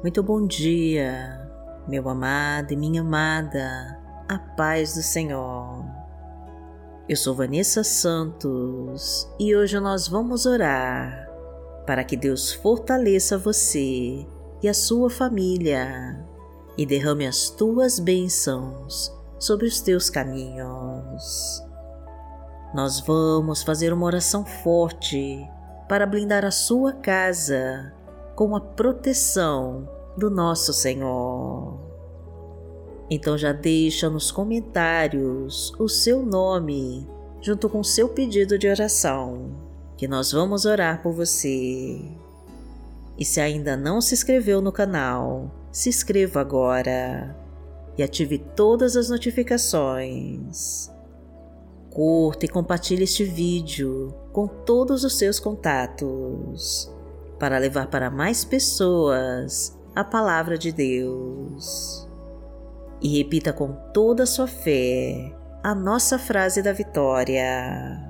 Muito bom dia, meu amado e minha amada, a paz do Senhor. Eu sou Vanessa Santos e hoje nós vamos orar para que Deus fortaleça você e a sua família e derrame as tuas bênçãos sobre os teus caminhos. Nós vamos fazer uma oração forte para blindar a sua casa com a proteção do nosso Senhor. Então já deixa nos comentários o seu nome junto com o seu pedido de oração, que nós vamos orar por você. E se ainda não se inscreveu no canal, se inscreva agora e ative todas as notificações. Curta e compartilhe este vídeo com todos os seus contatos para levar para mais pessoas a palavra de Deus. E repita com toda a sua fé a nossa frase da vitória.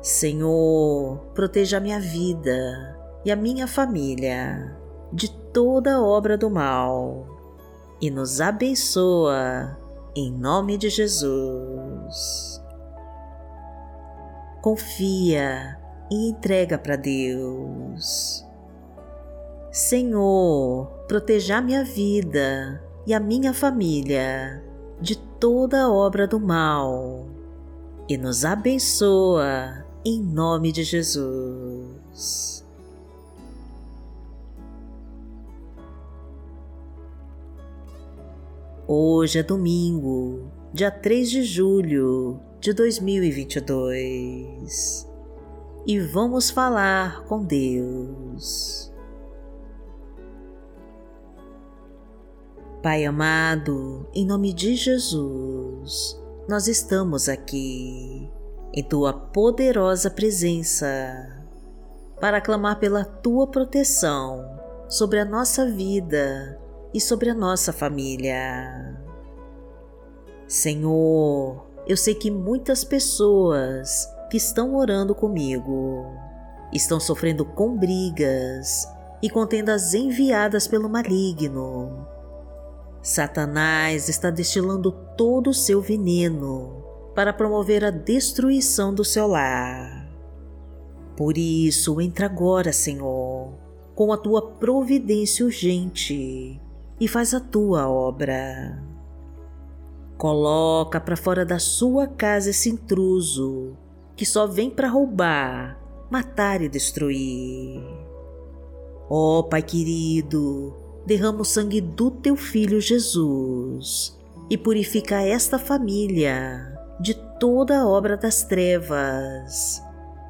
Senhor, proteja a minha vida e a minha família de toda obra do mal e nos abençoa em nome de Jesus. Confia e entrega para Deus. Senhor, proteja minha vida e a minha família de toda obra do mal e nos abençoa em nome de Jesus. Hoje é domingo, dia 3 de julho de 2022 e vamos falar com Deus. Pai amado, em nome de Jesus, nós estamos aqui em tua poderosa presença para clamar pela tua proteção sobre a nossa vida e sobre a nossa família. Senhor, eu sei que muitas pessoas que estão orando comigo estão sofrendo com brigas e contendas enviadas pelo maligno. Satanás está destilando todo o seu veneno para promover a destruição do seu lar. Por isso, entra agora, Senhor, com a tua providência urgente e faz a tua obra. Coloca para fora da sua casa esse intruso que só vem para roubar, matar e destruir. Ó oh, Pai querido, derrama o sangue do teu filho Jesus e purifica esta família de toda a obra das trevas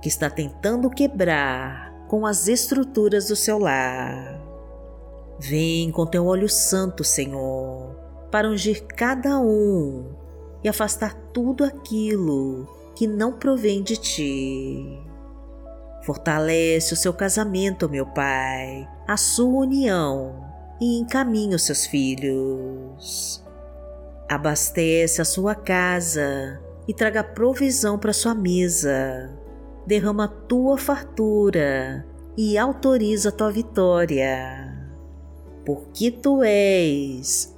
que está tentando quebrar com as estruturas do seu lar. Vem com teu olho santo, Senhor, para ungir cada um e afastar tudo aquilo que não provém de ti. Fortalece o seu casamento, meu Pai, a sua união e encaminha os seus filhos. Abastece a sua casa e traga provisão para sua mesa. Derrama a tua fartura e autoriza a tua vitória. Porque tu és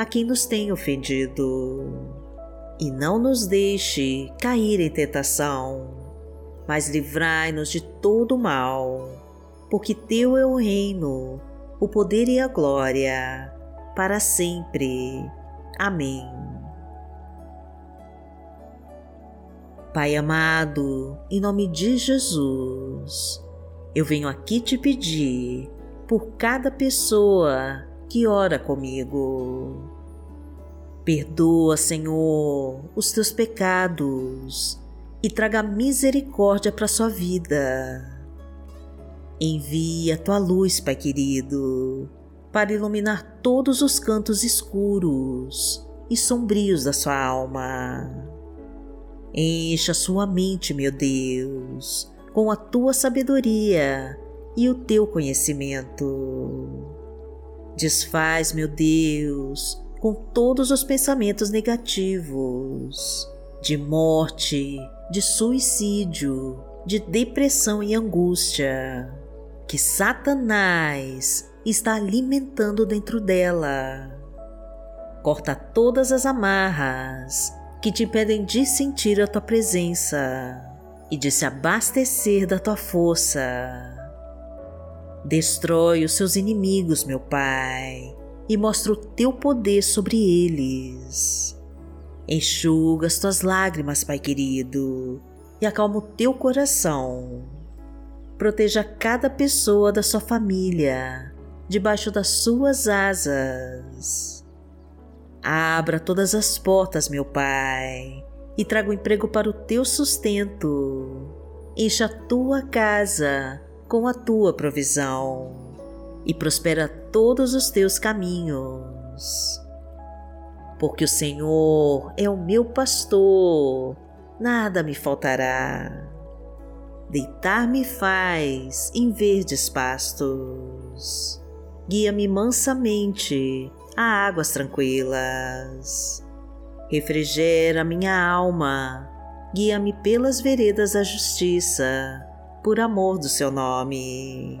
a quem nos tem ofendido e não nos deixe cair em tentação, mas livrai-nos de todo mal, porque Teu é o reino, o poder e a glória, para sempre. Amém. Pai amado, em nome de Jesus, eu venho aqui te pedir por cada pessoa que ora comigo Perdoa, Senhor, os teus pecados e traga misericórdia para sua vida. Envia tua luz, Pai querido, para iluminar todos os cantos escuros e sombrios da sua alma. Encha sua mente, meu Deus, com a tua sabedoria e o teu conhecimento. Desfaz, meu Deus, com todos os pensamentos negativos de morte, de suicídio, de depressão e angústia que Satanás está alimentando dentro dela. Corta todas as amarras que te impedem de sentir a tua presença e de se abastecer da tua força. Destrói os seus inimigos, meu Pai, e mostra o teu poder sobre eles. Enxuga as tuas lágrimas, Pai querido, e acalma o teu coração. Proteja cada pessoa da sua família debaixo das suas asas. Abra todas as portas, meu Pai, e traga o um emprego para o teu sustento. Encha a tua casa com a tua provisão e prospera todos os teus caminhos. Porque o Senhor é o meu pastor, nada me faltará. Deitar-me faz em verdes pastos. Guia-me mansamente a águas tranquilas. Refrigera minha alma, guia-me pelas veredas da justiça, por amor do seu nome.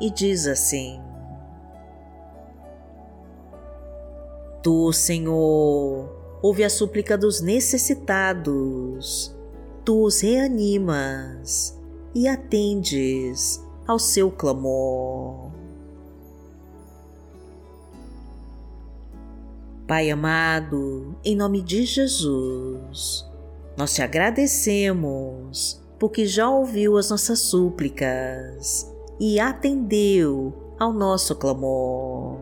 e diz assim: Tu, Senhor, ouve a súplica dos necessitados, tu os reanimas e atendes ao seu clamor. Pai amado, em nome de Jesus, nós te agradecemos porque já ouviu as nossas súplicas e atendeu ao nosso clamor.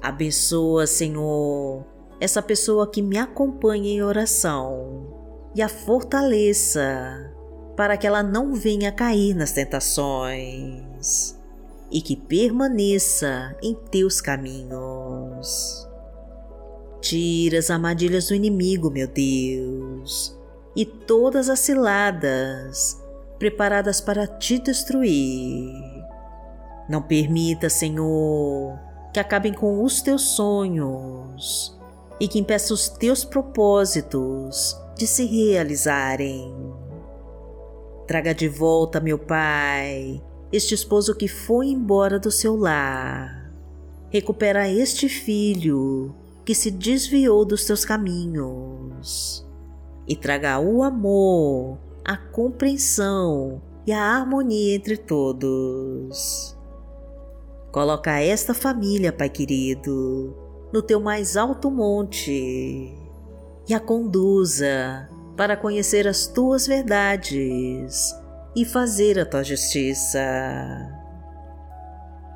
Abençoa, Senhor, essa pessoa que me acompanha em oração e a fortaleça para que ela não venha cair nas tentações e que permaneça em teus caminhos. Tira as armadilhas do inimigo, meu Deus, e todas as ciladas preparadas para te destruir. Não permita, Senhor, que acabem com os teus sonhos e que impeça os teus propósitos de se realizarem. Traga de volta, meu Pai, este esposo que foi embora do seu lar. Recupera este filho que se desviou dos teus caminhos. E traga o amor, a compreensão e a harmonia entre todos. Coloca esta família, Pai querido, no teu mais alto monte e a conduza para conhecer as tuas verdades e fazer a tua justiça.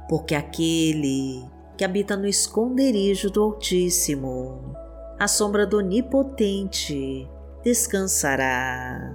Porque aquele que habita no esconderijo do Altíssimo, à sombra do Onipotente, descansará.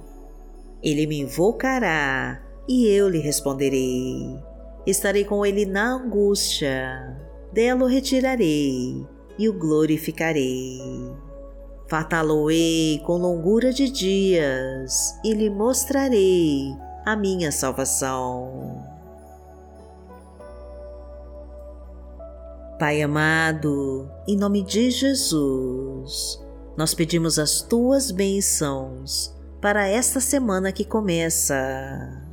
Ele me invocará e eu lhe responderei. Estarei com ele na angústia, dela o retirarei e o glorificarei. Fartá-lo-ei com longura de dias e lhe mostrarei a minha salvação. Pai amado, em nome de Jesus, nós pedimos as tuas bênçãos para esta semana que começa.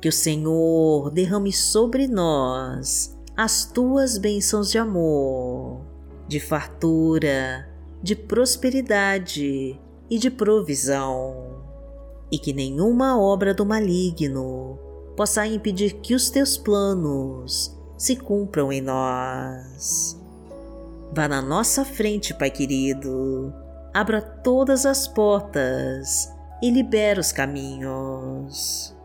Que o Senhor derrame sobre nós as tuas bênçãos de amor, de fartura, de prosperidade e de provisão, e que nenhuma obra do maligno possa impedir que os teus planos se cumpram em nós. Vá na nossa frente, Pai querido, abra todas as portas e libera os caminhos.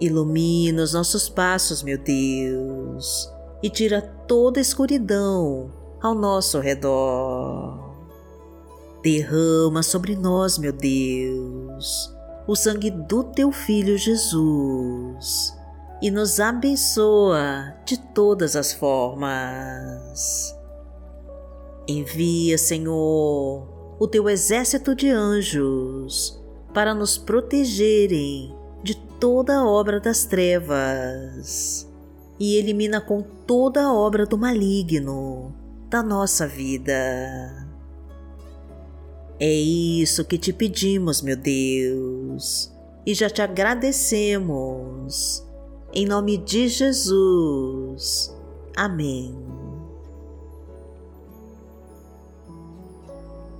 Ilumina os nossos passos, meu Deus, e tira toda a escuridão ao nosso redor. Derrama sobre nós, meu Deus, o sangue do teu Filho Jesus e nos abençoa de todas as formas. Envia, Senhor, o teu exército de anjos para nos protegerem de toda obra das trevas e elimina com toda a obra do maligno da nossa vida. É isso que te pedimos, meu Deus, e já te agradecemos em nome de Jesus. Amém.